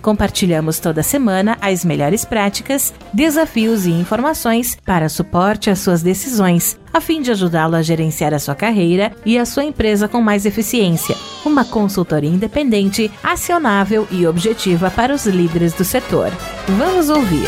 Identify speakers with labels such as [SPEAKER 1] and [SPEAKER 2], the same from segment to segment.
[SPEAKER 1] Compartilhamos toda semana as melhores práticas, desafios e informações para suporte às suas decisões, a fim de ajudá-lo a gerenciar a sua carreira e a sua empresa com mais eficiência. Uma consultoria independente, acionável e objetiva para os líderes do setor. Vamos ouvir.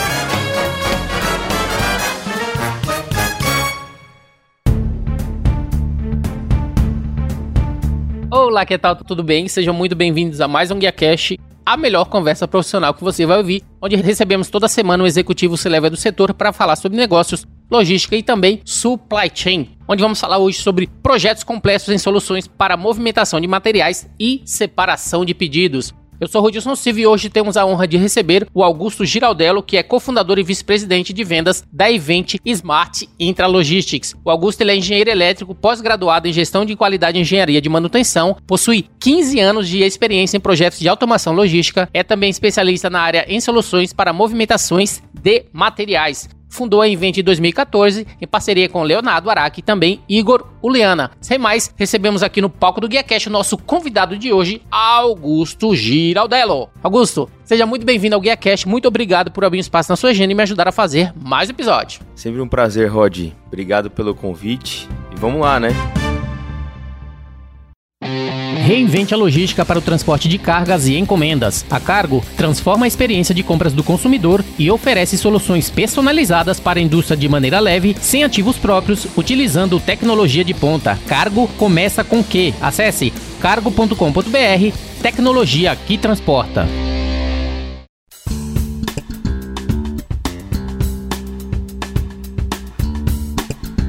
[SPEAKER 2] Olá, que tal? Tudo bem? Sejam muito bem-vindos a mais um Guia Cash, a melhor conversa profissional que você vai ouvir, onde recebemos toda semana um executivo se do setor para falar sobre negócios, logística e também supply chain, onde vamos falar hoje sobre projetos complexos em soluções para movimentação de materiais e separação de pedidos. Eu sou Rodilson Silva e hoje temos a honra de receber o Augusto Giraldello, que é cofundador e vice-presidente de vendas da Event Smart Intralogistics. O Augusto é engenheiro elétrico, pós-graduado em gestão de qualidade e engenharia de manutenção, possui 15 anos de experiência em projetos de automação logística, é também especialista na área em soluções para movimentações de materiais fundou a Invent em 2014 em parceria com Leonardo Araque e também Igor Uliana. Sem mais, recebemos aqui no palco do GuiaCast o nosso convidado de hoje, Augusto Giraldello. Augusto, seja muito bem-vindo ao GuiaCast. Muito obrigado por abrir um espaço na sua agenda e me ajudar a fazer mais episódio.
[SPEAKER 3] Sempre um prazer, Rod. Obrigado pelo convite. E vamos lá, né?
[SPEAKER 2] Reinvente a logística para o transporte de cargas e encomendas. A Cargo transforma a experiência de compras do consumidor e oferece soluções personalizadas para a indústria de maneira leve, sem ativos próprios, utilizando tecnologia de ponta. Cargo começa com Q. Acesse cargo.com.br, tecnologia que transporta.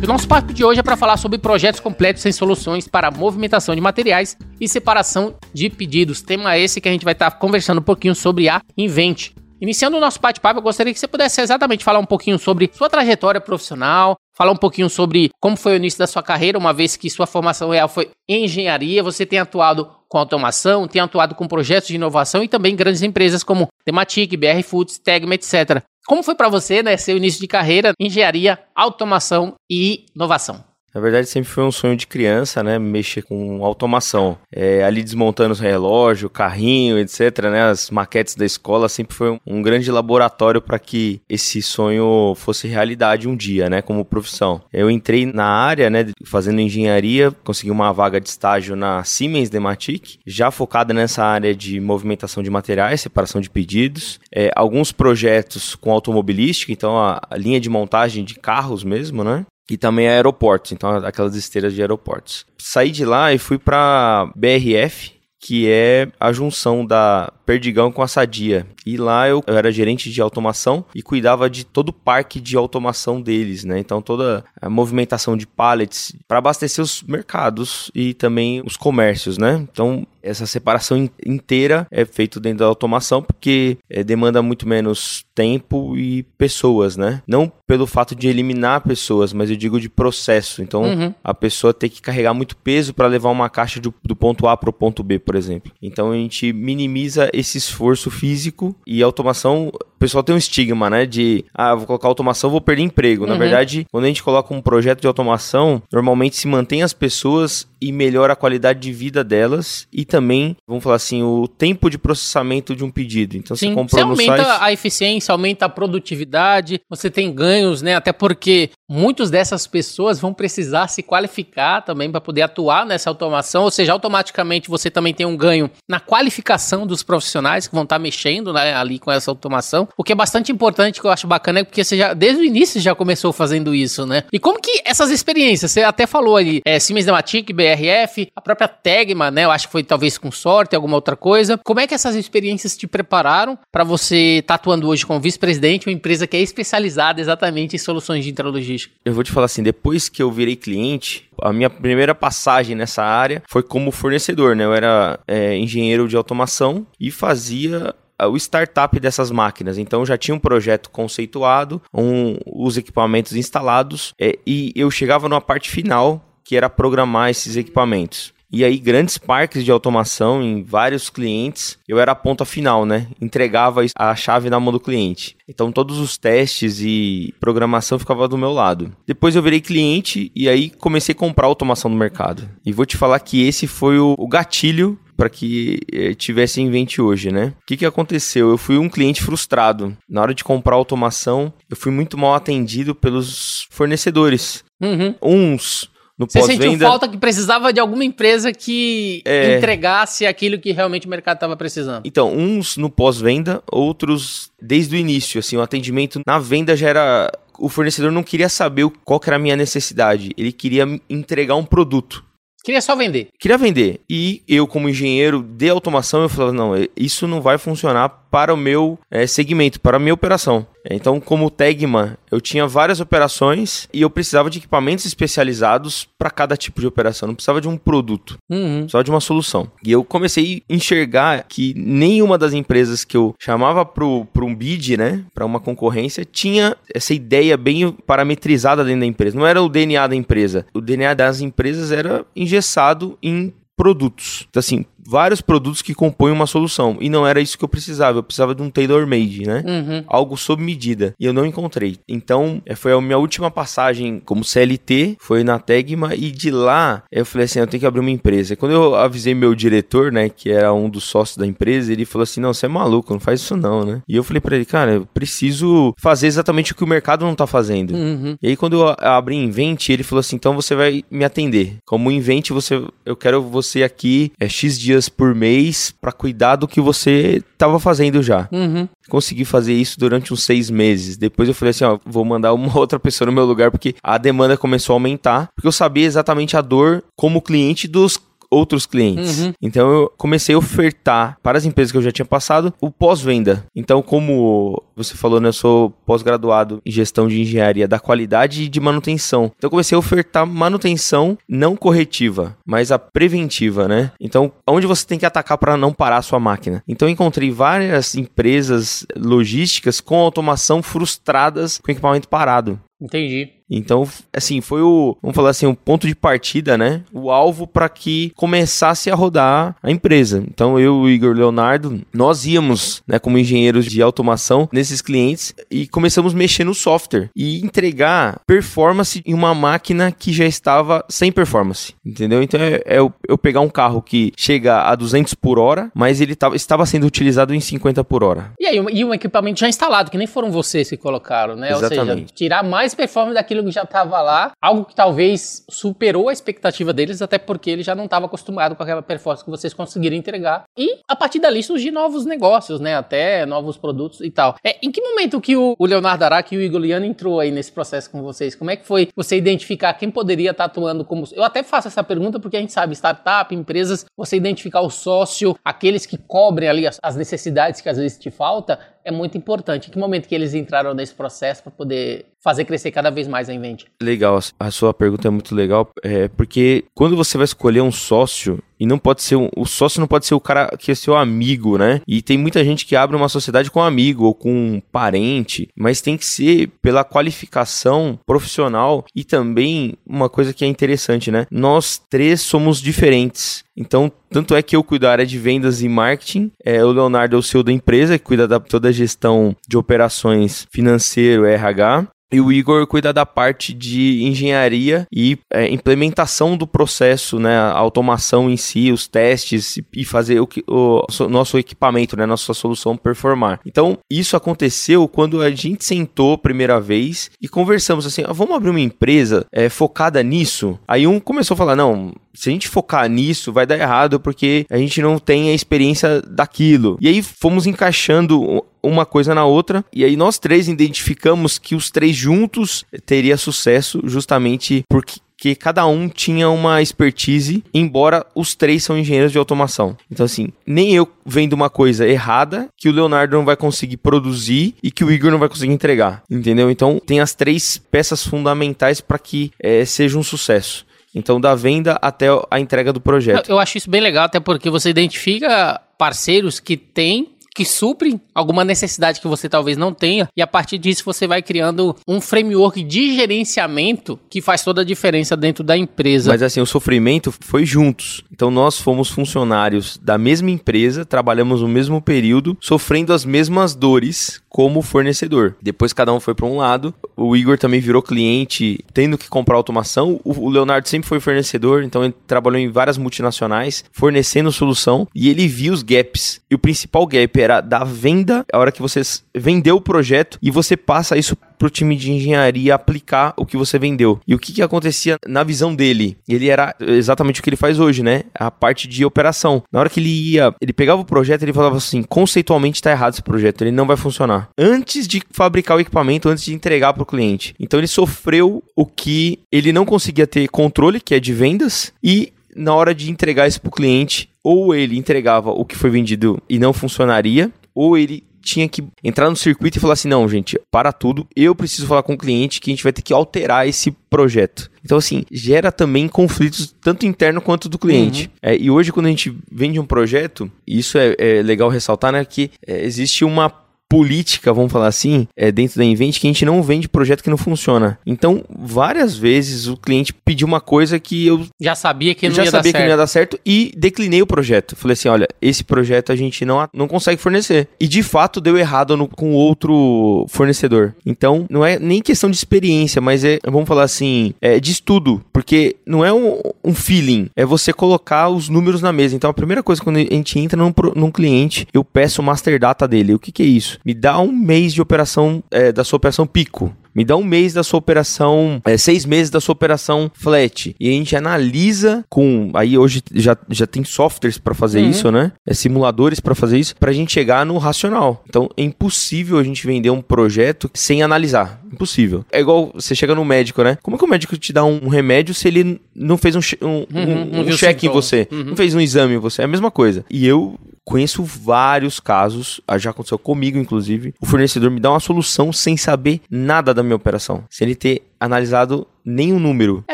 [SPEAKER 2] O nosso papo de hoje é para falar sobre projetos completos sem soluções para movimentação de materiais e separação de pedidos. Tema esse que a gente vai estar tá conversando um pouquinho sobre a Invent. Iniciando o nosso bate-papo, eu gostaria que você pudesse exatamente falar um pouquinho sobre sua trajetória profissional, falar um pouquinho sobre como foi o início da sua carreira, uma vez que sua formação real foi em engenharia, você tem atuado com automação, tem atuado com projetos de inovação e também grandes empresas como Tematic, BR Foods, Tegma, etc. Como foi para você, né, seu início de carreira, engenharia, automação e inovação?
[SPEAKER 3] Na verdade, sempre foi um sonho de criança, né? Mexer com automação. É, ali desmontando os relógio, carrinho, etc. Né, as maquetes da escola sempre foi um, um grande laboratório para que esse sonho fosse realidade um dia, né? Como profissão. Eu entrei na área, né? Fazendo engenharia, consegui uma vaga de estágio na Siemens Dematic, já focada nessa área de movimentação de materiais, separação de pedidos. É, alguns projetos com automobilística, então a, a linha de montagem de carros mesmo, né? E também aeroportos, então aquelas esteiras de aeroportos. Saí de lá e fui para BRF, que é a junção da Perdigão com a Sadia. E lá eu, eu, era gerente de automação e cuidava de todo o parque de automação deles, né? Então toda a movimentação de pallets para abastecer os mercados e também os comércios, né? Então essa separação inteira é feita dentro da automação porque é, demanda muito menos tempo e pessoas, né? Não pelo fato de eliminar pessoas, mas eu digo de processo. Então uhum. a pessoa tem que carregar muito peso para levar uma caixa do, do ponto A para o ponto B, por exemplo. Então a gente minimiza esse esforço físico e automação, o pessoal tem um estigma, né? De, ah, vou colocar automação, vou perder emprego. Uhum. Na verdade, quando a gente coloca um projeto de automação, normalmente se mantém as pessoas e melhora a qualidade de vida delas e também, vamos falar assim, o tempo de processamento de um pedido. Então,
[SPEAKER 2] Sim. você comprou você aumenta site... a eficiência, aumenta a produtividade, você tem ganhos, né? Até porque muitas dessas pessoas vão precisar se qualificar também para poder atuar nessa automação, ou seja, automaticamente você também tem um ganho na qualificação dos profissionais que vão estar tá mexendo né, ali com essa automação, o que é bastante importante, que eu acho bacana, é porque você já, desde o início já começou fazendo isso, né? E como que essas experiências, você até falou ali, é, Siemens Dematic, BRF, a própria Tegma, né? Eu acho que foi talvez com sorte, alguma outra coisa. Como é que essas experiências te prepararam para você estar tá atuando hoje como vice-presidente, uma empresa que é especializada exatamente em soluções de intralogística?
[SPEAKER 3] Eu vou te falar assim, depois que eu virei cliente, a minha primeira passagem nessa área foi como fornecedor, né? Eu era é, engenheiro de automação e fazia o startup dessas máquinas. Então já tinha um projeto conceituado, um, os equipamentos instalados é, e eu chegava numa parte final que era programar esses equipamentos. E aí, grandes parques de automação em vários clientes, eu era a ponta final, né? Entregava a chave na mão do cliente. Então, todos os testes e programação ficava do meu lado. Depois eu virei cliente e aí comecei a comprar automação no mercado. E vou te falar que esse foi o, o gatilho para que eh, tivesse em mente hoje, né? O que, que aconteceu? Eu fui um cliente frustrado. Na hora de comprar automação, eu fui muito mal atendido pelos fornecedores.
[SPEAKER 2] Uhum.
[SPEAKER 3] Uns no
[SPEAKER 2] Você sentiu falta que precisava de alguma empresa que é... entregasse aquilo que realmente o mercado estava precisando?
[SPEAKER 3] Então, uns no pós-venda, outros desde o início. Assim, o atendimento na venda já era. O fornecedor não queria saber qual que era a minha necessidade, ele queria entregar um produto.
[SPEAKER 2] Queria só vender.
[SPEAKER 3] Queria vender. E eu, como engenheiro de automação, eu falava, não, isso não vai funcionar para o meu é, segmento, para a minha operação. Então, como Tegma, eu tinha várias operações e eu precisava de equipamentos especializados para cada tipo de operação. Não precisava de um produto,
[SPEAKER 2] uhum.
[SPEAKER 3] só de uma solução. E eu comecei a enxergar que nenhuma das empresas que eu chamava para um bid, né, para uma concorrência, tinha essa ideia bem parametrizada dentro da empresa. Não era o DNA da empresa. O DNA das empresas era engessado em produtos. Então, assim, vários produtos que compõem uma solução. E não era isso que eu precisava. Eu precisava de um tailor-made, né?
[SPEAKER 2] Uhum.
[SPEAKER 3] Algo sob medida. E eu não encontrei. Então, é, foi a minha última passagem como CLT, foi na Tegma. E de lá, eu falei assim, eu tenho que abrir uma empresa. Quando eu avisei meu diretor, né, que era um dos sócios da empresa, ele falou assim, não, você é maluco, não faz isso não, né? E eu falei para ele, cara, eu preciso fazer exatamente o que o mercado não tá fazendo.
[SPEAKER 2] Uhum.
[SPEAKER 3] E aí, quando eu abri Invent, ele falou assim, então você vai me atender. Como Invent, você, eu quero você aqui é X dias dias por mês para cuidar do que você estava fazendo já.
[SPEAKER 2] Uhum.
[SPEAKER 3] Consegui fazer isso durante uns seis meses. Depois eu falei assim, ó, vou mandar uma outra pessoa no meu lugar porque a demanda começou a aumentar, porque eu sabia exatamente a dor como cliente dos outros clientes.
[SPEAKER 2] Uhum.
[SPEAKER 3] Então eu comecei a ofertar para as empresas que eu já tinha passado o pós-venda. Então, como você falou, né, eu sou pós-graduado em gestão de engenharia da qualidade e de manutenção. Então eu comecei a ofertar manutenção não corretiva, mas a preventiva, né? Então, onde você tem que atacar para não parar a sua máquina. Então eu encontrei várias empresas logísticas com automação frustradas com equipamento parado.
[SPEAKER 2] Entendi.
[SPEAKER 3] Então, assim, foi o, vamos falar assim, o ponto de partida, né? O alvo para que começasse a rodar a empresa. Então, eu e o Igor Leonardo, nós íamos, né, como engenheiros de automação nesses clientes e começamos a mexer no software e entregar performance em uma máquina que já estava sem performance, entendeu? Então, é, é eu, eu, pegar um carro que chega a 200 por hora, mas ele tava, estava sendo utilizado em 50 por hora.
[SPEAKER 2] E aí, e um equipamento já instalado, que nem foram vocês que colocaram, né?
[SPEAKER 3] Exatamente.
[SPEAKER 2] Ou seja, tirar mais performance daquilo já estava lá, algo que talvez superou a expectativa deles, até porque ele já não estava acostumado com aquela performance que vocês conseguiram entregar. E a partir dali surgir novos negócios, né? Até novos produtos e tal. É, em que momento que o, Leonardo Araque e o Igor Liano entrou aí nesse processo com vocês? Como é que foi você identificar quem poderia estar atuando como. Eu até faço essa pergunta porque a gente sabe, startup, empresas, você identificar o sócio, aqueles que cobrem ali as, as necessidades que às vezes te falta, é muito importante. Em que momento que eles entraram nesse processo para poder fazer crescer cada vez mais a Invent?
[SPEAKER 3] Legal, a sua pergunta é muito legal, é, porque quando você vai escolher um sócio, e não pode ser um, o sócio não pode ser o cara que é seu amigo, né? E tem muita gente que abre uma sociedade com um amigo ou com um parente, mas tem que ser pela qualificação profissional e também uma coisa que é interessante, né? Nós três somos diferentes. Então, tanto é que eu cuido da área de vendas e marketing, é, o Leonardo é o CEO da empresa, que cuida da toda a gestão de operações financeiro, RH, e o Igor cuida da parte de engenharia e é, implementação do processo, né? A automação em si, os testes e fazer o, que, o, nosso equipamento, né? Nossa solução performar. Então, isso aconteceu quando a gente sentou primeira vez e conversamos assim: ah, vamos abrir uma empresa é, focada nisso? Aí um começou a falar: não, se a gente focar nisso, vai dar errado porque a gente não tem a experiência daquilo. E aí fomos encaixando uma coisa na outra, e aí nós três identificamos que os três juntos teria sucesso justamente porque que cada um tinha uma expertise, embora os três são engenheiros de automação. Então, assim, nem eu vendo uma coisa errada que o Leonardo não vai conseguir produzir e que o Igor não vai conseguir entregar, entendeu? Então, tem as três peças fundamentais para que é, seja um sucesso. Então, da venda até a entrega do projeto.
[SPEAKER 2] Eu acho isso bem legal, até porque você identifica parceiros que têm que suprem alguma necessidade que você talvez não tenha, e a partir disso você vai criando um framework de gerenciamento que faz toda a diferença dentro da empresa.
[SPEAKER 3] Mas assim, o sofrimento foi juntos. Então nós fomos funcionários da mesma empresa, trabalhamos no mesmo período, sofrendo as mesmas dores como fornecedor. Depois cada um foi para um lado. O Igor também virou cliente, tendo que comprar automação. O Leonardo sempre foi fornecedor, então ele trabalhou em várias multinacionais, fornecendo solução e ele viu os gaps. E o principal gap era da venda, a hora que você vendeu o projeto e você passa isso para o time de engenharia aplicar o que você vendeu. E o que, que acontecia na visão dele? Ele era exatamente o que ele faz hoje, né? A parte de operação. Na hora que ele ia, ele pegava o projeto, ele falava assim: conceitualmente está errado esse projeto, ele não vai funcionar. Antes de fabricar o equipamento, antes de entregar para o cliente. Então ele sofreu o que ele não conseguia ter controle, que é de vendas, e na hora de entregar isso para o cliente, ou ele entregava o que foi vendido e não funcionaria, ou ele tinha que entrar no circuito e falar assim: não, gente, para tudo, eu preciso falar com o cliente que a gente vai ter que alterar esse projeto. Então, assim, gera também conflitos tanto interno quanto do cliente. Uhum. É, e hoje, quando a gente vende um projeto, isso é, é legal ressaltar, né? Que é, existe uma política, vamos falar assim, é, dentro da Invent que a gente não vende projeto que não funciona. Então, várias vezes o cliente pediu uma coisa que eu
[SPEAKER 2] já sabia que não,
[SPEAKER 3] já
[SPEAKER 2] ia,
[SPEAKER 3] sabia
[SPEAKER 2] dar
[SPEAKER 3] que não ia dar certo e declinei o projeto. Falei assim, olha, esse projeto a gente não, não consegue fornecer. E de fato deu errado no, com outro fornecedor. Então, não é nem questão de experiência, mas é, vamos falar assim, é de estudo, porque não é um, um feeling, é você colocar os números na mesa. Então, a primeira coisa quando a gente entra num, num cliente, eu peço o master data dele. O que, que é isso? Me dá um mês de operação, é, da sua operação pico. Me dá um mês da sua operação, é, seis meses da sua operação flat. E a gente analisa com. Aí hoje já, já tem softwares para fazer uhum. isso, né? É, simuladores para fazer isso, para a gente chegar no racional. Então é impossível a gente vender um projeto sem analisar. Impossível. É igual você chega no médico, né? Como é que o médico te dá um remédio se ele não fez um, um, uhum, um, um check em você? Uhum. Não fez um exame em você? É a mesma coisa. E eu Conheço vários casos, ah, já aconteceu comigo, inclusive. O fornecedor me dá uma solução sem saber nada da minha operação, sem ele ter analisado nenhum número.
[SPEAKER 2] É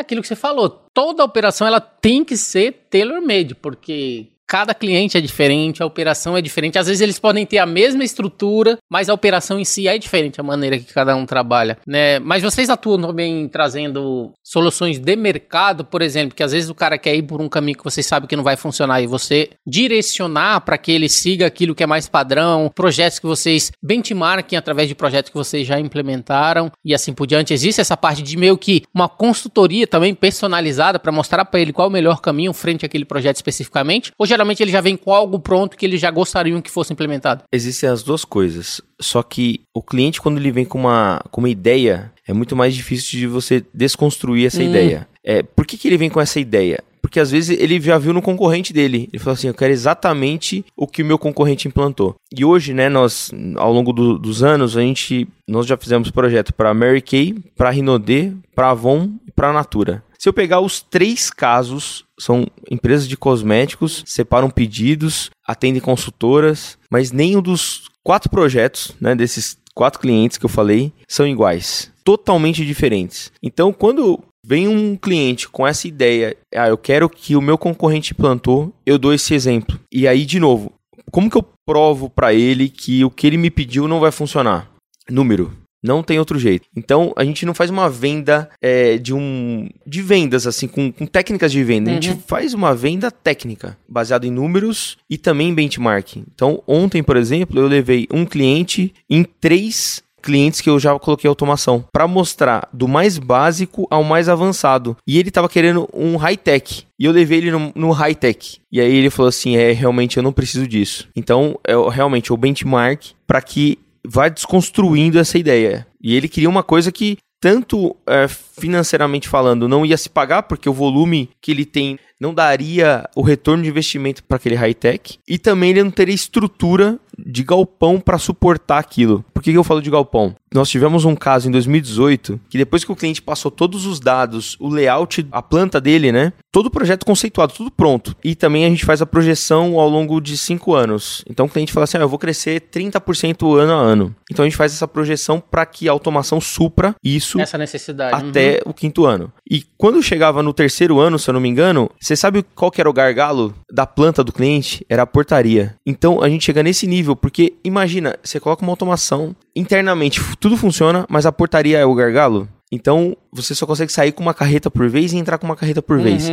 [SPEAKER 2] aquilo que você falou. Toda operação ela tem que ser tailor-made, porque cada cliente é diferente, a operação é diferente. Às vezes eles podem ter a mesma estrutura, mas a operação em si é diferente, a maneira que cada um trabalha, né? Mas vocês atuam também trazendo soluções de mercado, por exemplo, que às vezes o cara quer ir por um caminho que você sabe que não vai funcionar e você direcionar para que ele siga aquilo que é mais padrão, projetos que vocês benchmarking através de projetos que vocês já implementaram e assim por diante. Existe essa parte de meio que uma consultoria também personalizada para mostrar para ele qual o melhor caminho frente àquele projeto especificamente? Ou geralmente ele já vem com algo pronto que eles já gostariam que fosse implementado?
[SPEAKER 3] Existem as duas coisas. Só que o cliente, quando ele vem com uma, com uma ideia, é muito mais difícil de você desconstruir essa hum. ideia. É, por que, que ele vem com essa ideia? Porque às vezes ele já viu no concorrente dele. Ele falou assim: eu quero exatamente o que o meu concorrente implantou. E hoje, né, nós, ao longo do, dos anos, a gente, nós já fizemos projeto para Mary Kay, para Rinode, para Avon e para Natura. Se eu pegar os três casos, são empresas de cosméticos, separam pedidos, atendem consultoras, mas nenhum dos quatro projetos, né, desses quatro clientes que eu falei, são iguais, totalmente diferentes. Então, quando vem um cliente com essa ideia, ah, eu quero que o meu concorrente plantou, eu dou esse exemplo. E aí, de novo, como que eu provo para ele que o que ele me pediu não vai funcionar? Número. Não tem outro jeito. Então, a gente não faz uma venda é, de um. de vendas, assim, com, com técnicas de venda. Uhum. A gente uhum. faz uma venda técnica, baseada em números e também em benchmarking. Então, ontem, por exemplo, eu levei um cliente em três clientes que eu já coloquei automação para mostrar do mais básico ao mais avançado. E ele estava querendo um high-tech. E eu levei ele no, no high-tech. E aí ele falou assim: é, realmente eu não preciso disso. Então, é realmente o benchmark para que vai desconstruindo essa ideia. E ele queria uma coisa que, tanto é, financeiramente falando, não ia se pagar, porque o volume que ele tem não daria o retorno de investimento para aquele high-tech, e também ele não teria estrutura de galpão para suportar aquilo. Por que, que eu falo de galpão? nós tivemos um caso em 2018 que depois que o cliente passou todos os dados, o layout, a planta dele, né? Todo o projeto conceituado, tudo pronto. E também a gente faz a projeção ao longo de cinco anos. Então o cliente fala assim: ah, eu vou crescer 30% ano a ano. Então a gente faz essa projeção para que a automação supra isso
[SPEAKER 2] essa necessidade
[SPEAKER 3] até uhum. o quinto ano. E quando chegava no terceiro ano, se eu não me engano, você sabe qual que era o gargalo da planta do cliente? Era a portaria. Então a gente chega nesse nível, porque imagina, você coloca uma automação internamente, tudo funciona, mas a portaria é o gargalo. Então, você só consegue sair com uma carreta por vez e entrar com uma carreta por uhum. vez.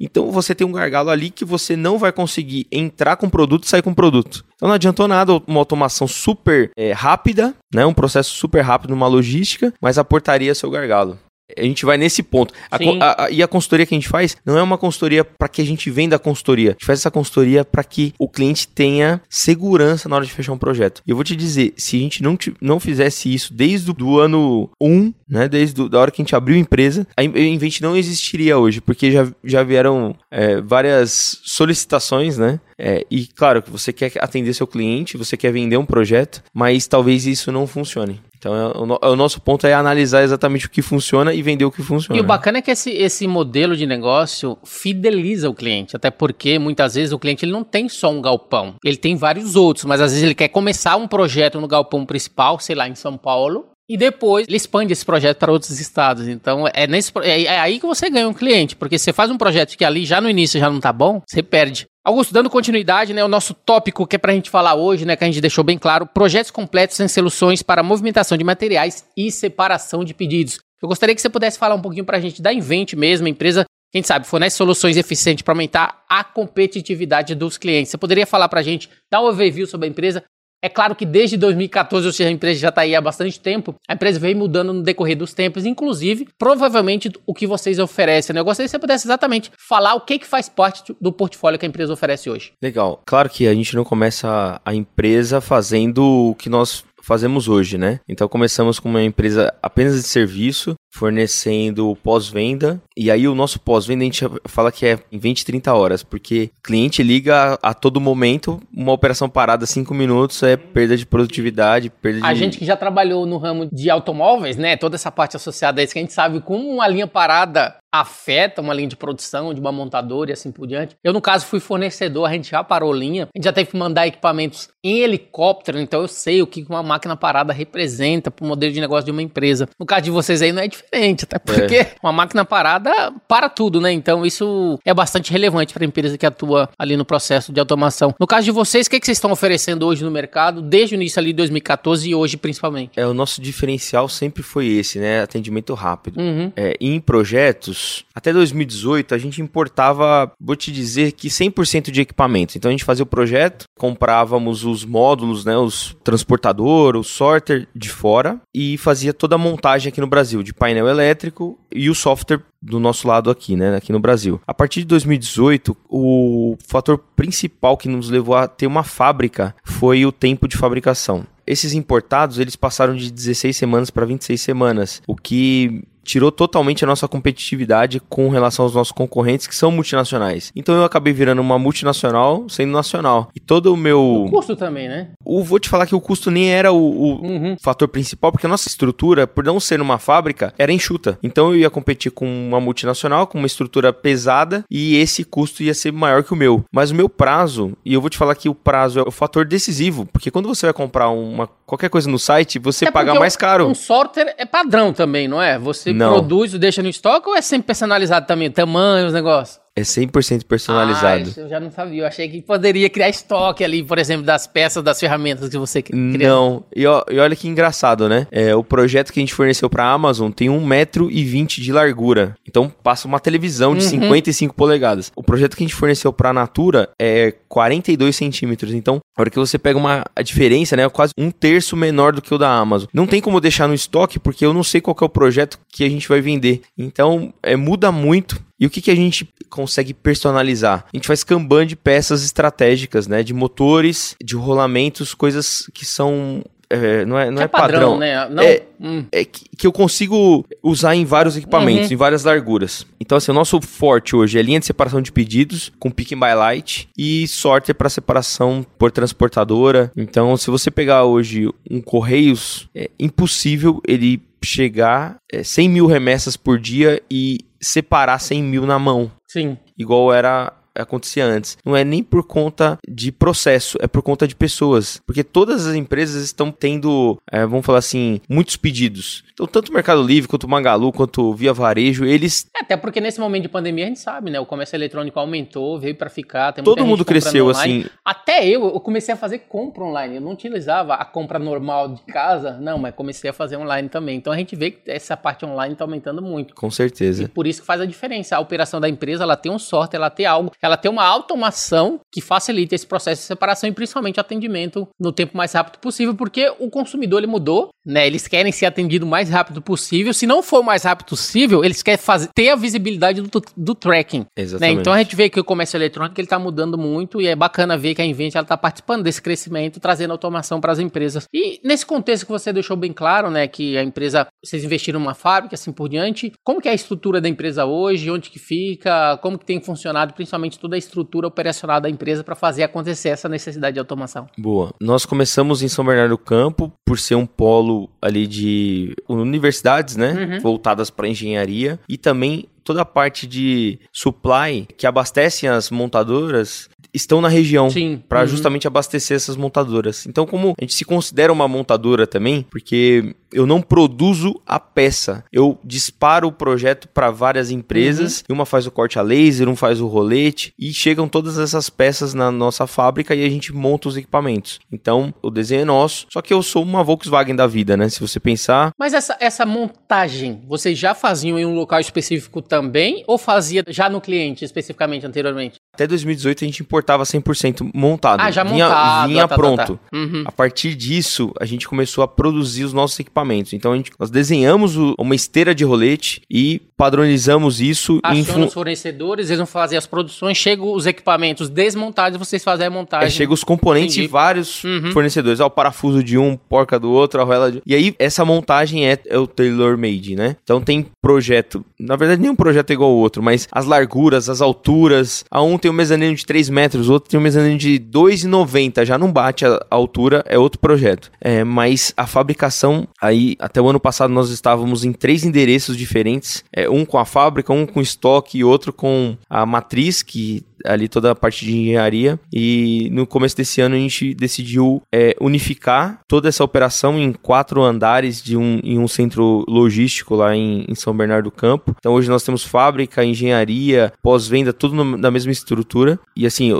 [SPEAKER 3] Então você tem um gargalo ali que você não vai conseguir entrar com produto e sair com produto. Então não adiantou nada uma automação super é, rápida, né? Um processo super rápido numa logística, mas a portaria é seu gargalo. A gente vai nesse ponto. A, a, a, e a consultoria que a gente faz não é uma consultoria para que a gente venda a consultoria. A gente faz essa consultoria para que o cliente tenha segurança na hora de fechar um projeto. E eu vou te dizer, se a gente não, não fizesse isso desde o ano 1, né, desde a da hora que a gente abriu a empresa, a Invent não existiria hoje, porque já, já vieram é, várias solicitações, né? É, e claro que você quer atender seu cliente, você quer vender um projeto, mas talvez isso não funcione. Então, é, o, o, nosso ponto é analisar exatamente o que funciona e vender o que funciona.
[SPEAKER 2] E o bacana é que esse, esse modelo de negócio fideliza o cliente, até porque muitas vezes o cliente ele não tem só um galpão, ele tem vários outros, mas às vezes ele quer começar um projeto no galpão principal, sei lá, em São Paulo, e depois ele expande esse projeto para outros estados. Então é, nesse, é, é, aí que você ganha um cliente, porque você faz um projeto que ali já no início já não tá bom, você perde. Augusto, dando continuidade, né, o nosso tópico que é para a gente falar hoje, né, que a gente deixou bem claro, projetos completos sem soluções para movimentação de materiais e separação de pedidos. Eu gostaria que você pudesse falar um pouquinho para a gente da Invent mesmo, a empresa, quem sabe, fornece soluções eficientes para aumentar a competitividade dos clientes. Você poderia falar para a gente, dar um overview sobre a empresa, é claro que desde 2014, ou seja, a empresa já está aí há bastante tempo, a empresa vem mudando no decorrer dos tempos, inclusive, provavelmente, o que vocês oferecem. Eu gostaria que você pudesse exatamente falar o que, que faz parte do portfólio que a empresa oferece hoje.
[SPEAKER 3] Legal. Claro que a gente não começa a empresa fazendo o que nós fazemos hoje, né? Então começamos com uma empresa apenas de serviço, fornecendo pós-venda. E aí o nosso pós-venda a gente fala que é em 20, 30 horas, porque cliente liga a, a todo momento, uma operação parada 5 minutos é perda de produtividade, perda de...
[SPEAKER 2] A gente que já trabalhou no ramo de automóveis, né, toda essa parte associada a isso, que a gente sabe como uma linha parada afeta uma linha de produção de uma montadora e assim por diante. Eu, no caso, fui fornecedor, a gente já parou linha, a gente já teve que mandar equipamentos em helicóptero, então eu sei o que uma máquina parada representa para o modelo de negócio de uma empresa. No caso de vocês aí não é diferente, até porque é. uma máquina parada para tudo, né? Então isso é bastante relevante para a empresa que atua ali no processo de automação. No caso de vocês, o que, é que vocês estão oferecendo hoje no mercado, desde o início ali de 2014 e hoje principalmente?
[SPEAKER 3] É, o nosso diferencial sempre foi esse, né? Atendimento rápido. Uhum. É, em projetos, até 2018, a gente importava, vou te dizer que 100% de equipamentos. Então a gente fazia o projeto, comprávamos os módulos, né, os transportador, o sorter de fora e fazia toda a montagem aqui no Brasil de painel elétrico e o software do nosso lado aqui, né, aqui no Brasil. A partir de 2018, o fator principal que nos levou a ter uma fábrica foi o tempo de fabricação. Esses importados, eles passaram de 16 semanas para 26 semanas, o que tirou totalmente a nossa competitividade com relação aos nossos concorrentes que são multinacionais. Então eu acabei virando uma multinacional sendo nacional. E todo o meu.
[SPEAKER 2] O custo também, né?
[SPEAKER 3] O, vou te falar que o custo nem era o, o uhum. fator principal, porque a nossa estrutura, por não ser uma fábrica, era enxuta. Então eu ia competir com uma multinacional, com uma estrutura pesada, e esse custo ia ser maior que o meu. Mas o meu prazo, e eu vou te falar que o prazo é o fator decisivo, porque quando você vai comprar uma, qualquer coisa no site, você é paga mais caro.
[SPEAKER 2] Um sorter é padrão também, não é? Você não. produz deixa no estoque ou é sempre personalizado também? Tamanho, os negócios?
[SPEAKER 3] É 100% personalizado. Ah,
[SPEAKER 2] eu já não sabia. Eu achei que poderia criar estoque ali, por exemplo, das peças, das ferramentas que você cria.
[SPEAKER 3] Não. E, ó, e olha que engraçado, né? É, o projeto que a gente forneceu para a Amazon tem 1,20m de largura. Então passa uma televisão de uhum. 55 polegadas. O projeto que a gente forneceu para a Natura é 42 centímetros. Então, a hora que você pega uma a diferença, né? É quase um terço menor do que o da Amazon. Não tem como deixar no estoque, porque eu não sei qual é o projeto que a gente vai vender. Então, é, muda muito e o que, que a gente consegue personalizar? A gente faz Kanban de peças estratégicas, né? De motores, de rolamentos, coisas que são é, não é, não é,
[SPEAKER 2] é padrão,
[SPEAKER 3] padrão,
[SPEAKER 2] né? Não,
[SPEAKER 3] É,
[SPEAKER 2] hum,
[SPEAKER 3] é que, que eu consigo usar em vários equipamentos,
[SPEAKER 2] Uhum.
[SPEAKER 3] em várias larguras. Então, assim, o nosso forte hoje é linha de separação de pedidos, com pick and by light, e sorter para separação por transportadora. Então, se você pegar hoje um Correios, é impossível ele chegar é, 100 mil remessas por dia e separar 100 mil na mão
[SPEAKER 2] sim.
[SPEAKER 3] igual era acontecia antes. Não é nem por conta de processo, é por conta de pessoas. Porque todas as empresas estão tendo, é, vamos falar assim, muitos pedidos. Então, tanto o Mercado Livre, quanto o Magalu, quanto o Via Varejo, eles.
[SPEAKER 2] É, Até porque nesse momento de pandemia a gente sabe, né? O comércio eletrônico aumentou, veio pra ficar.
[SPEAKER 3] Todo mundo cresceu
[SPEAKER 2] online.
[SPEAKER 3] assim.
[SPEAKER 2] Até eu, eu comecei a fazer compra online. Eu não utilizava a compra normal de casa, não, mas comecei a fazer online também. Então a gente vê que essa parte online tá aumentando muito.
[SPEAKER 3] Com
[SPEAKER 2] E
[SPEAKER 3] certeza.
[SPEAKER 2] por isso que faz a diferença. A operação da empresa, ela tem um sorte, ela tem algo, ela tem uma automação que facilita esse processo de separação e principalmente atendimento no tempo mais rápido possível, porque o consumidor ele mudou, né? Eles querem ser atendido o mais rápido possível. Se não for o mais rápido possível, eles querem fazer, ter a visibilidade do, do tracking. Né?
[SPEAKER 3] Exatamente.
[SPEAKER 2] Então a gente vê que o comércio eletrônico ele está mudando muito e é bacana ver que a Invent ela está participando desse crescimento, trazendo automação para as empresas. E nesse contexto que você deixou bem claro, né, que a empresa vocês investiram numa fábrica assim por diante, como que é a estrutura da empresa hoje, onde que fica, como que tem funcionado, principalmente toda a estrutura operacional da empresa para fazer acontecer essa necessidade de automação.
[SPEAKER 3] Boa. Nós começamos em São Bernardo do Campo por ser um polo ali de universidades, né?
[SPEAKER 2] Uhum.
[SPEAKER 3] Voltadas para engenharia e também toda a parte de supply que abastecem as montadoras estão na região. Para
[SPEAKER 2] Uhum.
[SPEAKER 3] justamente abastecer essas montadoras. Então, como a gente se considera uma montadora também, porque eu não produzo a peça, eu disparo o projeto para várias empresas,
[SPEAKER 2] Uhum.
[SPEAKER 3] uma faz o corte a laser, um faz o rolete e chegam todas essas peças na nossa fábrica e a gente monta os equipamentos. Então, o desenho é nosso, só que eu sou uma Volkswagen da vida, né? Se você pensar,
[SPEAKER 2] Mas essa, essa montagem, vocês já faziam em um local específico também ou fazia já no cliente especificamente anteriormente?
[SPEAKER 3] Até 2018 a gente importava 100% montado.
[SPEAKER 2] Ah, já
[SPEAKER 3] vinha,
[SPEAKER 2] montado.
[SPEAKER 3] Vinha
[SPEAKER 2] tá, tá,
[SPEAKER 3] pronto.
[SPEAKER 2] tá, tá. Uhum.
[SPEAKER 3] A partir disso, a gente começou a produzir os nossos equipamentos. Então, gente, nós desenhamos o- uma esteira de rolete e padronizamos isso
[SPEAKER 2] Aciona
[SPEAKER 3] fun-
[SPEAKER 2] os fornecedores, eles vão fazer as produções, chegam os equipamentos desmontados e vocês fazem a montagem.
[SPEAKER 3] É, chega os componentes
[SPEAKER 2] Entendi.
[SPEAKER 3] de vários
[SPEAKER 2] Uhum.
[SPEAKER 3] fornecedores. Ah, o parafuso de um, porca do outro, a roela de... E aí, essa montagem é, é o tailor-made, né? Então, tem projeto... Na verdade, nenhum projeto é igual ao outro, mas as larguras, as alturas... A um tem um mezanino de 3 metros, o outro tem um mezanino de 2,90. Já não bate a, a altura, é outro projeto. É, mas a fabricação... Aí, até o ano passado, nós estávamos em três endereços diferentes. É, um com a fábrica, um com estoque e outro com a matriz, que ali toda a parte de engenharia e no começo desse ano a gente decidiu é, unificar toda essa operação em quatro andares de um, em um centro logístico lá em, em São Bernardo do Campo. Então hoje nós temos fábrica, engenharia, pós-venda, tudo no- na mesma estrutura e assim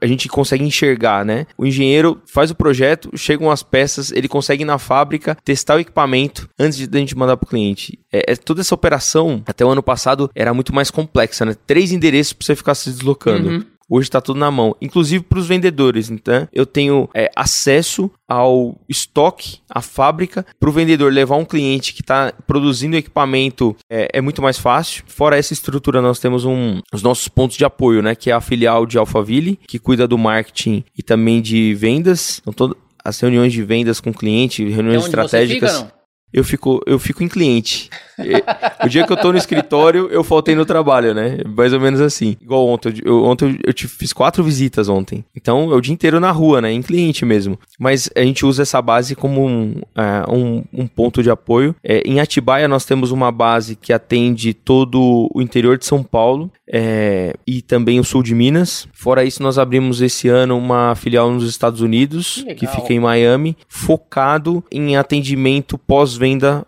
[SPEAKER 3] a gente consegue enxergar, né? O engenheiro faz o projeto, chegam as peças, ele consegue ir na fábrica testar o equipamento antes de a gente mandar para o cliente. É, é- toda essa operação até o ano passado era muito mais complexa, né? Três endereços para você ficar se deslocando.
[SPEAKER 2] Uhum.
[SPEAKER 3] Hoje está tudo na mão, inclusive para os vendedores. Então, eu tenho é, acesso ao estoque, à fábrica. Para o vendedor levar um cliente que está produzindo equipamento é, é muito mais fácil. Fora essa estrutura, nós temos um, os nossos pontos de apoio, né? Que é a filial de Alphaville, que cuida do marketing e também de vendas. Então, todo, as reuniões de vendas com o cliente,
[SPEAKER 2] É
[SPEAKER 3] reuniões.
[SPEAKER 2] Você fica?
[SPEAKER 3] Eu fico, eu fico em cliente. O dia que eu tô no escritório, eu faltei no trabalho, né? Mais ou menos assim. Igual ontem. Eu, ontem eu, te- fiz quatro visitas ontem. Então, é o dia inteiro na rua, né? Em cliente mesmo. Mas a gente usa essa base como um, ah, um, um ponto de apoio. É, em Atibaia, nós temos uma base que atende todo o interior de São Paulo é, e também o sul de Minas. Fora isso, nós abrimos esse ano uma filial nos Estados Unidos,
[SPEAKER 2] Que
[SPEAKER 3] que fica em Miami, focado em atendimento pós-venda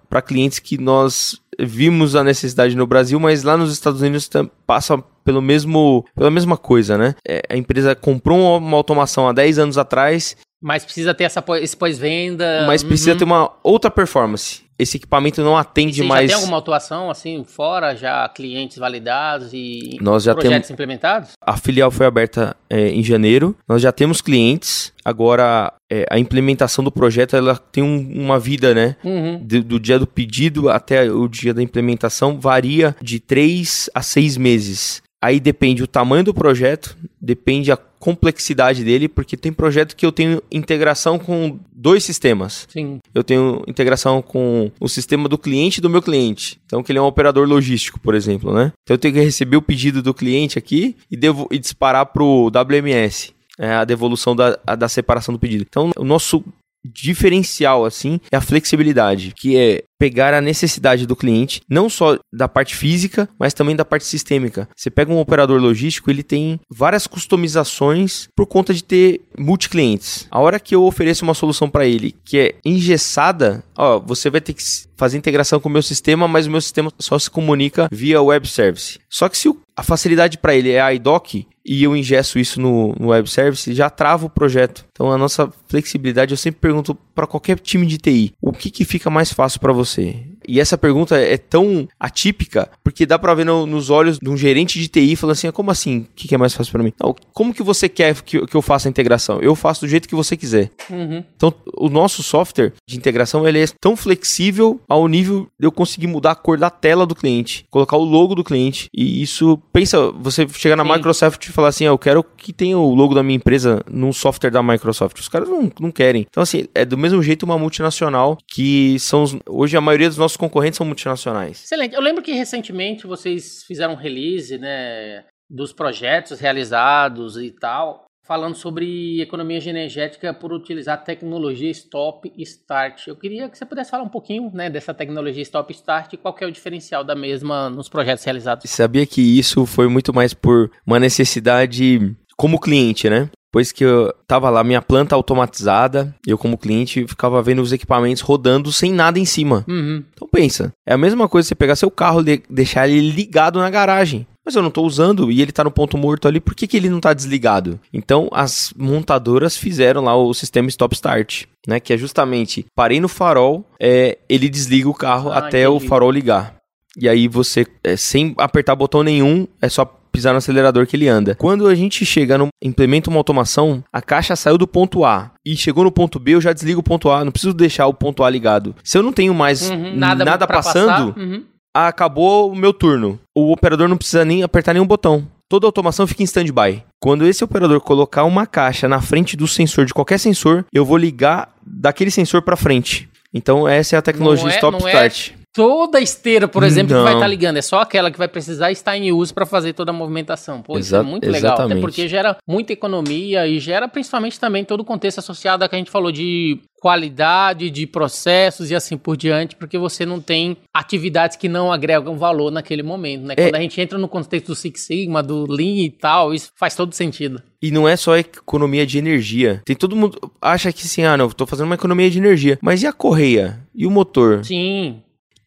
[SPEAKER 3] para clientes que nós vimos a necessidade no Brasil, mas lá nos Estados Unidos passa pelo mesmo, pela mesma coisa, né? É, a empresa comprou uma automação há 10 anos atrás,
[SPEAKER 2] Mas precisa ter essa, esse pós-venda.
[SPEAKER 3] mas precisa
[SPEAKER 2] Uhum.
[SPEAKER 3] ter uma outra performance. Esse equipamento não atende mais.
[SPEAKER 2] já tem alguma atuação, assim, fora já clientes validados e
[SPEAKER 3] Nós já
[SPEAKER 2] projetos implementados?
[SPEAKER 3] A filial foi aberta é, em janeiro. Nós já temos clientes. Agora, é, a implementação do projeto ela tem um- uma vida, né?
[SPEAKER 2] Uhum.
[SPEAKER 3] Do, do dia do pedido até o dia da implementação varia de 3 a 6 meses. Aí depende o tamanho do projeto, depende a complexidade dele, porque tem projeto que eu tenho integração com dois sistemas.
[SPEAKER 2] Sim.
[SPEAKER 3] Eu tenho integração com o sistema do cliente e do meu cliente. Então, que ele é um operador logístico, por exemplo, né? Então, eu tenho que receber o pedido do cliente aqui e, devo, e disparar para o WMS. É a devolução da, a, da separação do pedido. Então, o nosso diferencial assim é a flexibilidade, que é pegar a necessidade do cliente, não só da parte física, mas também da parte sistêmica. Você pega um operador logístico, ele tem várias customizações por conta de ter multi-clientes. A hora que eu ofereço uma solução para ele que é engessada, ó, você vai ter que fazer integração com o meu sistema, mas o meu sistema só se comunica via web service. Só que se a facilidade para ele é a IDOC, e eu ingesto isso no, no web service, já trava o projeto. Então a nossa flexibilidade, eu sempre pergunto para qualquer time de TI, o que, que fica mais fácil para você? conoce E essa pergunta é tão atípica, porque dá para ver no, nos olhos de um gerente de TI falando assim, ah, como assim? O que, que é mais fácil para mim? Não, como que você quer que, que eu faça a integração? Eu faço do jeito que você quiser.
[SPEAKER 2] Uhum.
[SPEAKER 3] Então, o nosso software de integração, ele é tão flexível ao nível de eu conseguir mudar a cor da tela do cliente, colocar o logo do cliente. E isso, pensa, você chegar na Sim. Microsoft e falar assim, ah, eu quero que tenha o logo da minha empresa num software da Microsoft. Os caras não, não querem. Então, assim, é do mesmo jeito uma multinacional que são, os, hoje a maioria dos nossos nossos concorrentes são multinacionais.
[SPEAKER 2] Excelente. Eu lembro que recentemente vocês fizeram um release, né, dos projetos realizados e tal, falando sobre economia energética por utilizar tecnologia Stop Start. Eu queria que você pudesse falar um pouquinho, né, dessa tecnologia Stop Start e qual é o diferencial da mesma nos projetos realizados.
[SPEAKER 3] Sabia que isso foi muito mais por uma necessidade como cliente, né? Depois que eu tava lá, minha planta automatizada, eu como cliente ficava vendo os equipamentos rodando sem nada em cima.
[SPEAKER 2] Uhum.
[SPEAKER 3] Então pensa, é a mesma coisa você pegar seu carro e deixar ele ligado na garagem. Mas eu não estou usando e ele está no ponto morto ali, por que, que ele não está desligado? Então as montadoras fizeram lá o sistema Stop Start, né? Que é justamente parei no farol, é, ele desliga o carro ah, até entendi. o farol ligar. E aí você, é, sem apertar botão nenhum, é só pisar no acelerador que ele anda. Quando a gente chega no implementa uma automação, a caixa saiu do ponto A e chegou no ponto B, eu já desligo o ponto A, não preciso deixar o ponto A ligado. Se eu não tenho mais uhum, nada, nada passando, uhum. acabou o meu turno. O operador não precisa nem apertar nenhum botão. Toda automação fica em standby. Quando esse operador colocar uma caixa na frente do sensor de qualquer sensor, eu vou ligar daquele sensor para frente. Então essa é a tecnologia é, Stop Start.
[SPEAKER 2] É toda a esteira, por exemplo, não. que vai estar tá ligando. É só aquela que vai precisar estar em uso para fazer toda a movimentação. Pô, Exa isso é muito legal. Exatamente. Até porque gera muita economia e gera principalmente também todo o contexto associado a que a gente falou de qualidade de processos e assim por diante, porque você não tem atividades que não agregam valor naquele momento, né? É. Quando a gente entra no contexto do Six Sigma, do Lean e tal, isso faz todo sentido.
[SPEAKER 3] E não é só economia de energia. Tem todo mundo acha que assim, ah, não, estou fazendo uma economia de energia, mas e a correia? E o motor?
[SPEAKER 2] Sim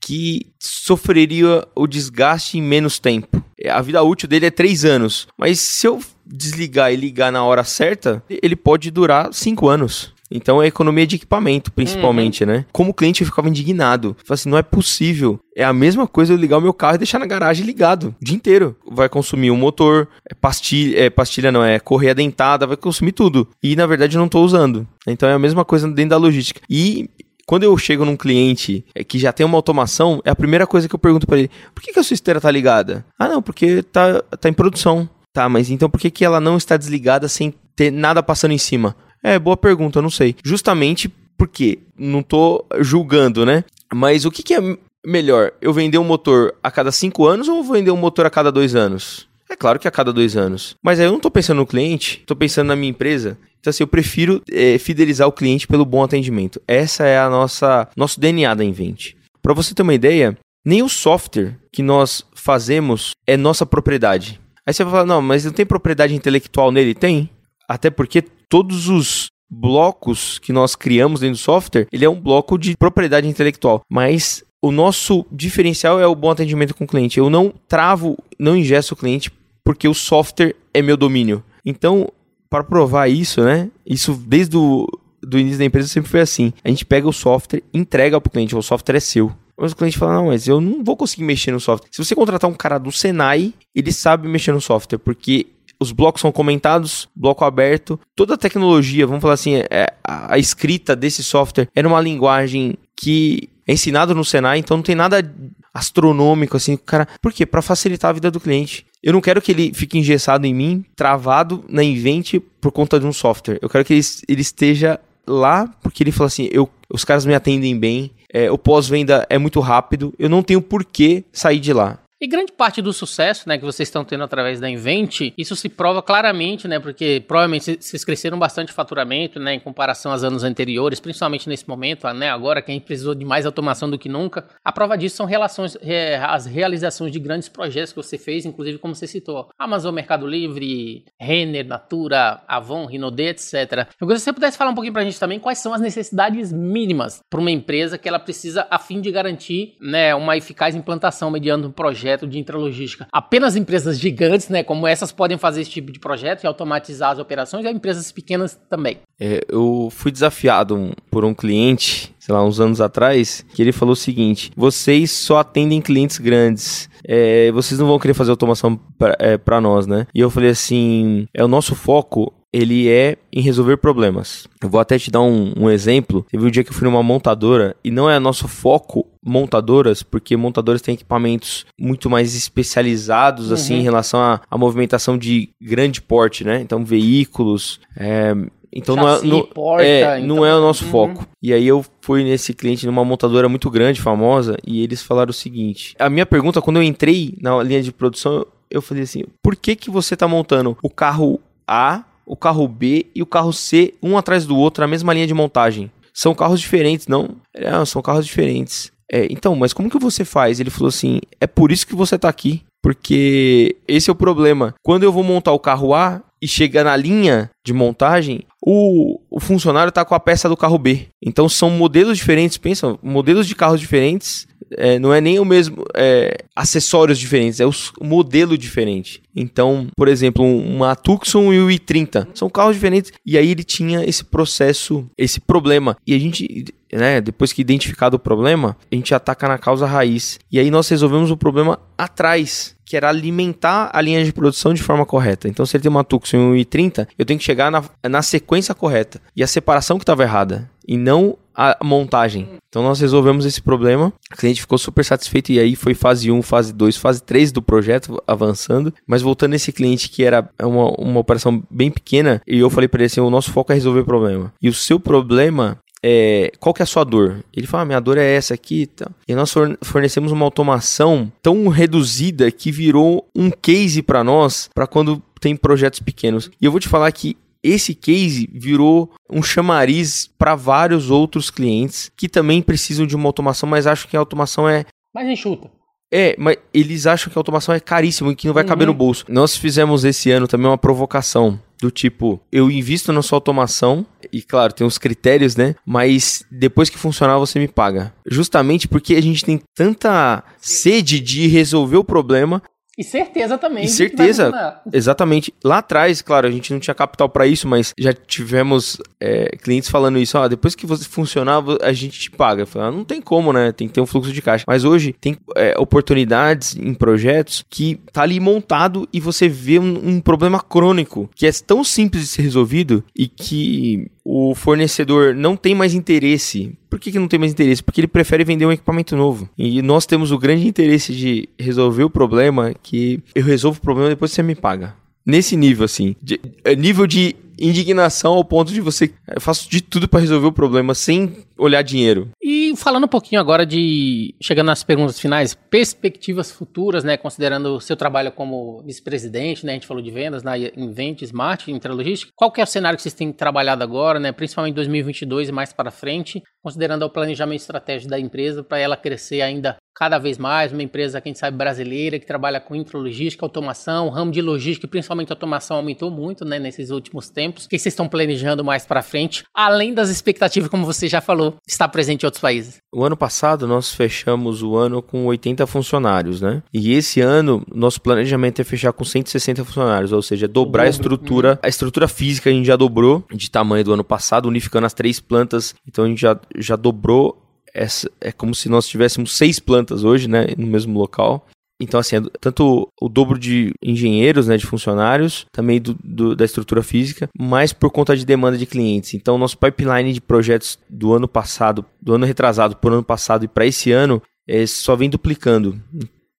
[SPEAKER 3] que sofreria o desgaste em menos tempo. A vida útil dele é três anos, mas se eu desligar e ligar na hora certa, ele pode durar cinco anos. Então é economia de equipamento, principalmente, uhum. né? Como cliente eu ficava indignado. Falei assim, não é possível. É a mesma coisa eu ligar o meu carro e deixar na garagem ligado o dia inteiro. Vai consumir o um motor, é pastilha, é pastilha não, é correia dentada, vai consumir tudo. E na verdade eu não estou usando. Então é a mesma coisa dentro da logística. E quando eu chego num cliente é, que já tem uma automação, é a primeira coisa que eu pergunto para ele: por que, que a sua esteira tá ligada? Ah, não, porque tá, tá em produção. Tá, mas então por que, que ela não está desligada sem ter nada passando em cima? É, boa pergunta, não sei. Justamente porque não tô julgando, né? Mas o que, que é melhor? Eu vender um motor a cada cinco anos ou vender um motor a cada dois anos? É claro que a cada dois anos. Mas aí eu não estou pensando no cliente, estou pensando na minha empresa. Então, assim, eu prefiro é, fidelizar o cliente pelo bom atendimento. Essa é a nossa nosso DNA da Invent. Para você ter uma ideia, nem o software que nós fazemos é nossa propriedade. Aí você vai falar, não, mas não tem propriedade intelectual nele? Tem. Até porque todos os blocos que nós criamos dentro do software, ele é um bloco de propriedade intelectual. Mas o nosso diferencial é o bom atendimento com o cliente. Eu não travo, não ingesto o cliente porque o software é meu domínio. Então, para provar isso, né? Isso desde o do início da empresa sempre foi assim. A gente pega o software, entrega para o cliente, o software é seu. Mas o cliente fala: Não, mas eu não vou conseguir mexer no software. Se você contratar um cara do Senai, ele sabe mexer no software, porque os blocos são comentados, bloco aberto. Toda a tecnologia, vamos falar assim, é, a, a escrita desse software era uma linguagem que é ensinado no Senai, então não tem nada. Astronômico, assim, cara. Por quê? Pra facilitar a vida do cliente. Eu não quero que ele fique engessado em mim, travado na Invent por conta de um software. Eu quero que ele, ele esteja lá porque ele fala assim: eu, os caras me atendem bem, é, o pós-venda é muito rápido, eu não tenho por que sair de lá.
[SPEAKER 2] E grande parte do sucesso, né, que vocês estão tendo através da Invent, isso se prova claramente, né, porque provavelmente vocês cresceram bastante faturamento, né, em comparação aos anos anteriores, principalmente nesse momento, né, agora que a gente precisou de mais automação do que nunca. A prova disso são relações, é, as realizações de grandes projetos que você fez, inclusive como você citou, Amazon, Mercado Livre, Renner, Natura, Avon, Rinode, etc. Eu gostaria que você pudesse falar um pouquinho pra gente também quais são as necessidades mínimas para uma empresa que ela precisa a fim de garantir, né, uma eficaz implantação mediante um projeto projeto de intralogística. Apenas empresas gigantes, né, como essas, podem fazer esse tipo de projeto e automatizar as operações, e empresas pequenas também.
[SPEAKER 3] É, eu fui desafiado por um cliente, sei lá, uns anos atrás, que ele falou o seguinte: vocês só atendem clientes grandes. É, vocês não vão querer fazer automação para é, nós, né? E eu falei assim: é o nosso foco ele é em resolver problemas. Eu vou até te dar um, um, exemplo. Teve um dia que eu fui numa montadora e não é nosso foco montadoras, porque montadoras têm equipamentos muito mais especializados uhum. assim em relação à movimentação de grande porte, né? Então veículos. É, então Chassi, não, é, não, porta, é, então... não é o nosso uhum. foco. E aí eu fui nesse cliente numa montadora muito grande, famosa, e eles falaram o seguinte: a minha pergunta quando eu entrei na linha de produção, eu falei assim: por que que você está montando o carro A o carro B e o carro C, um atrás do outro, na mesma linha de montagem. São carros diferentes, não? É, são carros diferentes. É, então, mas como que você faz? Ele falou assim: é por isso que você está aqui. Porque esse é o problema. Quando eu vou montar o carro A e chega na linha de montagem, o, o funcionário está com a peça do carro B. Então são modelos diferentes, pensam, modelos de carros diferentes é, não é nem o mesmo é, acessórios diferentes, é o modelo diferente. Então, por exemplo, uma Tucson e o i30 são carros diferentes. E aí ele tinha esse processo, esse problema. E a gente, né, depois que identificado o problema, a gente ataca na causa raiz. E aí nós resolvemos o problema atrás que era alimentar a linha de produção de forma correta. Então, se ele tem uma Tucson e um i30, eu tenho que chegar na, na sequência correta. E a separação que estava errada. E não a montagem. Então nós resolvemos esse problema. O cliente ficou super satisfeito e aí foi fase 1, fase 2, fase 3 do projeto avançando. Mas voltando nesse cliente que era uma, uma operação bem pequena, e eu falei para ele assim: o nosso foco é resolver o problema. E o seu problema é, qual que é a sua dor? Ele fala, ah, minha dor é essa aqui tá. e nós fornecemos uma automação tão reduzida que virou um case para nós, para quando tem projetos pequenos. E eu vou te falar que esse case virou um chamariz para vários outros clientes que também precisam de uma automação, mas acham que a automação é
[SPEAKER 2] mais enxuta.
[SPEAKER 3] É, mas eles acham que a automação é caríssimo e que não vai uhum. caber no bolso. Nós fizemos esse ano também uma provocação do tipo, eu invisto na sua automação e claro, tem os critérios, né? Mas depois que funcionar você me paga. Justamente porque a gente tem tanta sede de resolver o problema
[SPEAKER 2] e certeza também.
[SPEAKER 3] E certeza, exatamente. Lá atrás, claro, a gente não tinha capital para isso, mas já tivemos é, clientes falando isso. Ah, depois que você funcionar, a gente te paga. Falei, ah, não tem como, né? Tem que ter um fluxo de caixa. Mas hoje tem é, oportunidades em projetos que tá ali montado e você vê um, um problema crônico que é tão simples de ser resolvido e que o fornecedor não tem mais interesse. Por que, que não tem mais interesse? Porque ele prefere vender um equipamento novo. E nós temos o grande interesse de resolver o problema que eu resolvo o problema depois você me paga. Nesse nível, assim. De, é, nível de indignação ao ponto de você. Eu faço de tudo para resolver o problema sem olhar dinheiro.
[SPEAKER 2] E falando um pouquinho agora de. Chegando nas perguntas finais, perspectivas futuras, né? Considerando o seu trabalho como vice-presidente, né? A gente falou de vendas na Invent, Smart, Intralogística. Qual que é o cenário que vocês têm trabalhado agora, né? Principalmente em 2022 e mais para frente, considerando o planejamento estratégico da empresa para ela crescer ainda cada vez mais, uma empresa, quem sabe, brasileira, que trabalha com intralogística, automação, ramo de logística, principalmente automação, aumentou muito, né, nesses últimos tempos. O que vocês estão planejando mais para frente, além das expectativas, como você já falou, está presente em outros países?
[SPEAKER 3] O ano passado, nós fechamos o ano com 80 funcionários, né? E esse ano, nosso planejamento é fechar com 160 funcionários, ou seja, dobrar a estrutura, uhum. a estrutura física a gente já dobrou de tamanho do ano passado, unificando as três plantas, então a gente já, já dobrou essa, é como se nós tivéssemos seis plantas hoje, né, no mesmo local. Então, assim, é tanto o dobro de engenheiros, né, de funcionários, também do, do, da estrutura física, mas por conta de demanda de clientes. Então, nosso pipeline de projetos do ano passado, do ano retrasado por ano passado e para esse ano, é, só vem duplicando.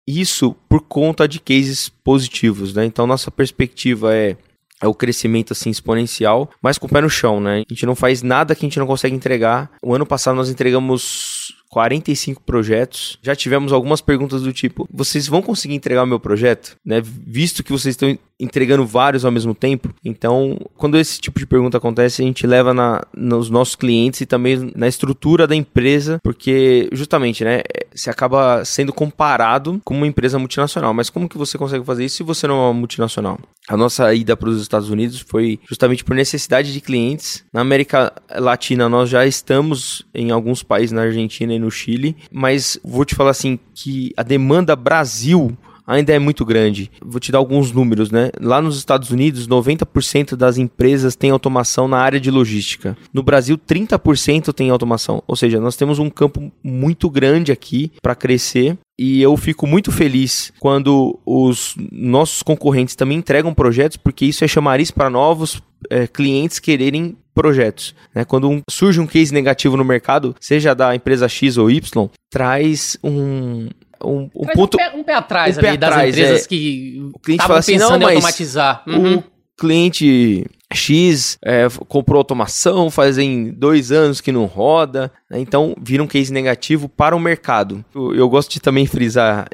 [SPEAKER 3] Isso por conta de cases positivos, né? Então nossa perspectiva é é o crescimento assim exponencial, mas com o pé no chão, né? A gente não faz nada que a gente não consegue entregar. O ano passado nós entregamos 45 projetos. Já tivemos algumas perguntas do tipo: vocês vão conseguir entregar o meu projeto? Né? Visto que vocês estão entregando vários ao mesmo tempo. Então, quando esse tipo de pergunta acontece, a gente leva na, nos nossos clientes e também na estrutura da empresa, porque justamente, né, se acaba sendo comparado com uma empresa multinacional. Mas como que você consegue fazer isso se você não é uma multinacional? A nossa ida para os Estados Unidos foi justamente por necessidade de clientes. Na América Latina, nós já estamos em alguns países, na Argentina e no Chile, mas vou te falar assim que a demanda Brasil ainda é muito grande. Vou te dar alguns números, né? Lá nos Estados Unidos, 90% das empresas têm automação na área de logística. No Brasil, 30% tem automação. Ou seja, nós temos um campo muito grande aqui para crescer e eu fico muito feliz quando os nossos concorrentes também entregam projetos, porque isso é chamariz para novos é, clientes quererem projetos. Né? Quando um, surge um case negativo no mercado, seja da empresa X ou Y, traz um, um, um ponto.
[SPEAKER 2] Um pé, um pé atrás um pé ali atrás, das empresas é, que o cliente fala assim, pensando não, em automatizar.
[SPEAKER 3] Uhum. O cliente X é, comprou automação fazem dois anos que não roda, né? então vira um case negativo para o mercado. Eu, eu gosto de também frisar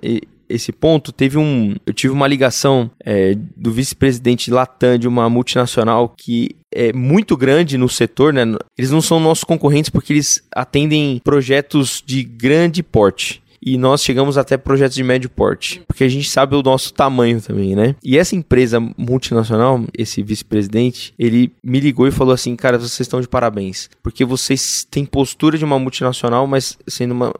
[SPEAKER 3] esse ponto, teve um. Eu tive uma ligação é, do vice-presidente de Latam de uma multinacional que é muito grande no setor, né? Eles não são nossos concorrentes porque eles atendem projetos de grande porte e nós chegamos até projetos de médio porte, porque a gente sabe o nosso tamanho também, né? E essa empresa multinacional, esse vice-presidente, ele me ligou e falou assim: "Cara, vocês estão de parabéns, porque vocês têm postura de uma multinacional, mas sendo uma,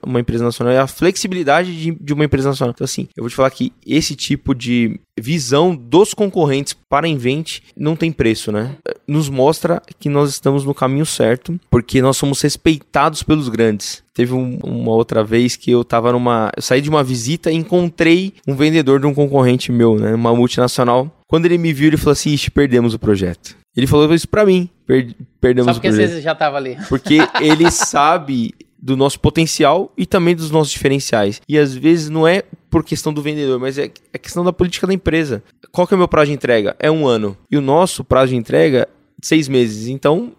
[SPEAKER 3] uma empresa nacional, e a flexibilidade de, de uma empresa nacional". Então assim, eu vou te falar que esse tipo de visão dos concorrentes para a Invent não tem preço, né? Nos mostra que nós estamos no caminho certo, porque nós somos respeitados pelos grandes. Teve um, uma outra vez que eu tava numa. Eu saí de uma visita e encontrei um vendedor de um concorrente meu, né? Uma multinacional. Quando ele me viu, ele falou assim: Ixi, perdemos o projeto. Ele falou isso pra mim. Per perdemos
[SPEAKER 2] Só porque
[SPEAKER 3] o projeto.
[SPEAKER 2] já tava ali.
[SPEAKER 3] Porque ele sabe do nosso potencial e também dos nossos diferenciais. E às vezes não é por questão do vendedor, mas é, é questão da política da empresa. Qual que é o meu prazo de entrega? É um ano. E o nosso prazo de entrega, seis meses. Então,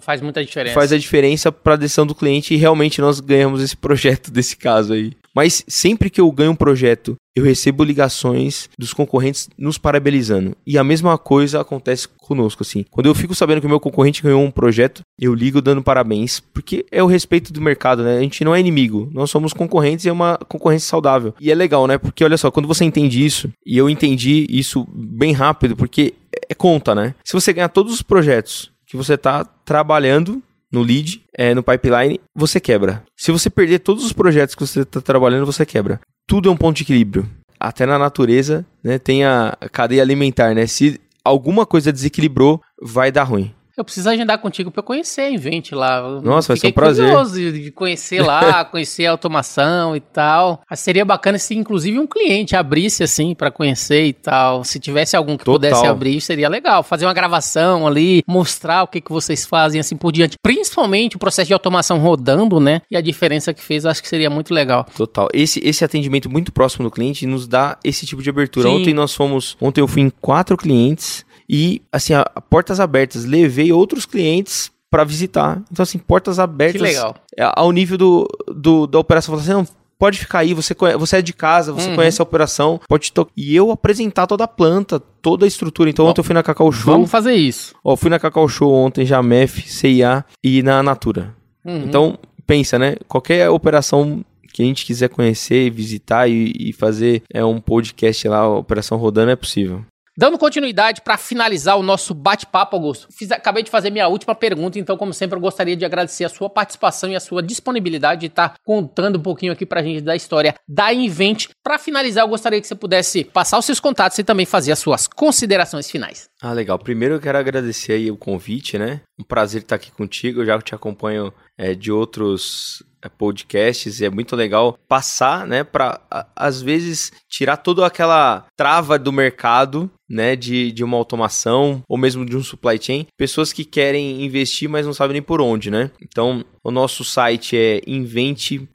[SPEAKER 2] Faz muita diferença.
[SPEAKER 3] Faz a diferença para a decisão do cliente e realmente nós ganhamos esse projeto desse caso aí. Mas sempre que eu ganho um projeto, eu recebo ligações dos concorrentes nos parabenizando. E a mesma coisa acontece conosco, assim. Quando eu fico sabendo que o meu concorrente ganhou um projeto, eu ligo dando parabéns, porque é o respeito do mercado, né? A gente não é inimigo, nós somos concorrentes e é uma concorrência saudável. E é legal, né? Porque olha só, quando você entende isso, e eu entendi isso bem rápido, porque é conta, né? Se você ganhar todos os projetos que você está trabalhando no lead, é, no pipeline, você quebra. Se você perder todos os projetos que você está trabalhando, você quebra. Tudo é um ponto de equilíbrio. Até na natureza, né, tem a cadeia alimentar, né? Se alguma coisa desequilibrou, vai dar ruim.
[SPEAKER 2] Eu preciso agendar contigo para conhecer a Invent lá.
[SPEAKER 3] Nossa, vai ser um prazer.
[SPEAKER 2] curioso de conhecer lá, conhecer a automação e tal. Mas seria bacana se inclusive um cliente abrisse assim para conhecer e tal. Se tivesse algum que Total. pudesse abrir, seria legal. Fazer uma gravação ali, mostrar o que, que vocês fazem assim por diante. Principalmente o processo de automação rodando, né? E a diferença que fez, acho que seria muito legal.
[SPEAKER 3] Total. Esse, esse atendimento muito próximo do cliente nos dá esse tipo de abertura. Sim. Ontem nós fomos, ontem eu fui em quatro clientes e, assim, a, a portas abertas. Levei outros clientes para visitar. Então, assim, portas abertas.
[SPEAKER 2] Que legal.
[SPEAKER 3] É, ao nível do, do da operação. Falando assim, não, pode ficar aí, você, conhece, você é de casa, você uhum. conhece a operação, pode tocar. E eu apresentar toda a planta, toda a estrutura. Então, ontem eu fui na Cacau Show.
[SPEAKER 2] Vamos fazer isso.
[SPEAKER 3] Ó, fui na Cacau Show ontem, já MEF, CIA e na Natura. Uhum. Então, pensa, né? Qualquer operação que a gente quiser conhecer, visitar e, e fazer é um podcast lá, Operação Rodando, é possível.
[SPEAKER 2] Dando continuidade para finalizar o nosso bate-papo, Augusto, fiz, acabei de fazer minha última pergunta, então, como sempre, eu gostaria de agradecer a sua participação e a sua disponibilidade de estar tá contando um pouquinho aqui para a gente da história da Invent. Para finalizar, eu gostaria que você pudesse passar os seus contatos e também fazer as suas considerações finais.
[SPEAKER 3] Ah, legal. Primeiro eu quero agradecer aí o convite, né? Um prazer estar aqui contigo. Eu já te acompanho é, de outros é, podcasts e é muito legal passar, né, para às vezes tirar toda aquela trava do mercado né, de, de uma automação ou mesmo de um supply chain, pessoas que querem investir, mas não sabem nem por onde, né? Então, o nosso site é invente.eng.br.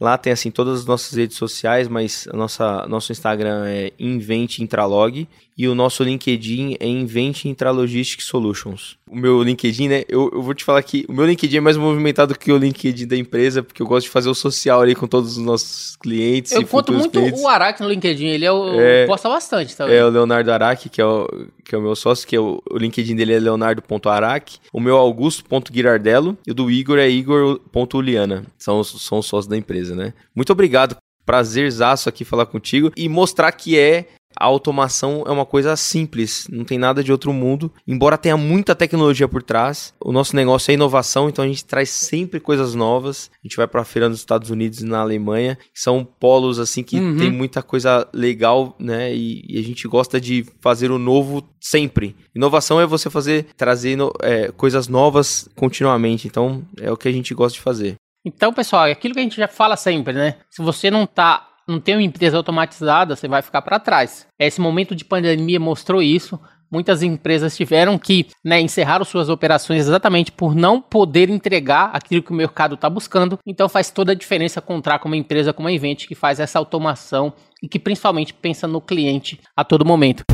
[SPEAKER 3] Lá tem assim todas as nossas redes sociais, mas nossa nosso Instagram é Invente Intralog e o nosso LinkedIn é Invente Intralogistic Solutions. O meu LinkedIn, né? Eu, eu vou te falar que o meu LinkedIn é mais movimentado que o LinkedIn da empresa, porque eu gosto de fazer o social ali com todos os nossos clientes.
[SPEAKER 2] Eu conto muito clientes. o Araque no LinkedIn, ele é o, é, posta bastante
[SPEAKER 3] também. É o Leonardo Araque, que é o, que é o meu sócio, que é o, o LinkedIn dele é leonardo.araque. O meu é augusto.guirardello e o do Igor é igor.uliana. São, são os sócios da empresa, né? Muito obrigado prazerzaço aqui falar contigo e mostrar que é a automação é uma coisa simples, não tem nada de outro mundo. Embora tenha muita tecnologia por trás, o nosso negócio é inovação, então a gente traz sempre coisas novas. A gente vai para a feira nos Estados Unidos e na Alemanha, que são polos assim que uhum. tem muita coisa legal, né? E, e, a gente gosta de fazer o novo sempre. Inovação é você fazer, trazer é, coisas novas continuamente. Então é o que a gente gosta de fazer.
[SPEAKER 2] Então, pessoal, é aquilo que a gente já fala sempre, né? Se você não tá não tem uma empresa automatizada, você vai ficar para trás. Esse momento de pandemia mostrou isso. Muitas empresas tiveram que né, encerrar suas operações exatamente por não poder entregar aquilo que o mercado está buscando. Então faz toda a diferença contar com uma empresa como a Invent que faz essa automação e que principalmente pensa no cliente a todo momento.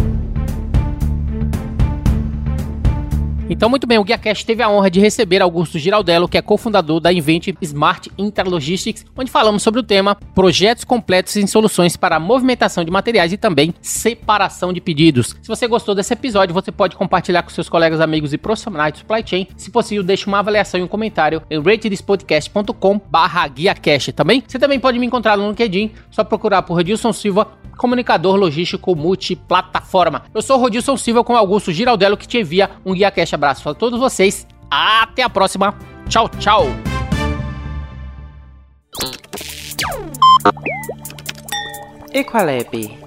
[SPEAKER 2] Então, muito bem, o GuiaCast teve a honra de receber Augusto Giraldello, que é cofundador da Invent Smart Interlogistics, onde falamos sobre o tema projetos completos em soluções para movimentação de materiais e também separação de pedidos. Se você gostou desse episódio, você pode compartilhar com seus colegas, amigos e profissionais de supply chain. Se possível, deixe uma avaliação e um comentário em ratedespodcast.com barra GuiaCast, também? Você também pode me encontrar no LinkedIn, só procurar por Rodilson Silva, comunicador logístico multiplataforma. Eu sou Rodilson Silva com Augusto Giraldello, que te envia um GuiaCast abraço a todos vocês. Até a próxima. Tchau, tchau.
[SPEAKER 1] Equalab